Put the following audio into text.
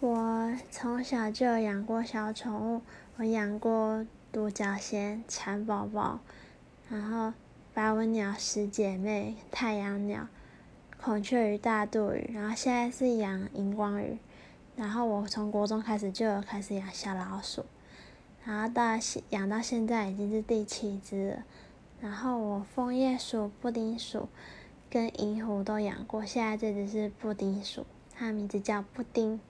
我从小就养过小宠物，我养过独角仙、蚕宝宝，然后白文鸟、十姐妹、太阳鸟、孔雀鱼、大肚鱼，然后现在是养荧光鱼。然后我从国中开始就有开始养小老鼠，然后到现养到现在已经是第七只了。然后我枫叶鼠、布丁鼠跟银狐都养过，现在这只是布丁鼠，它的名字叫布丁。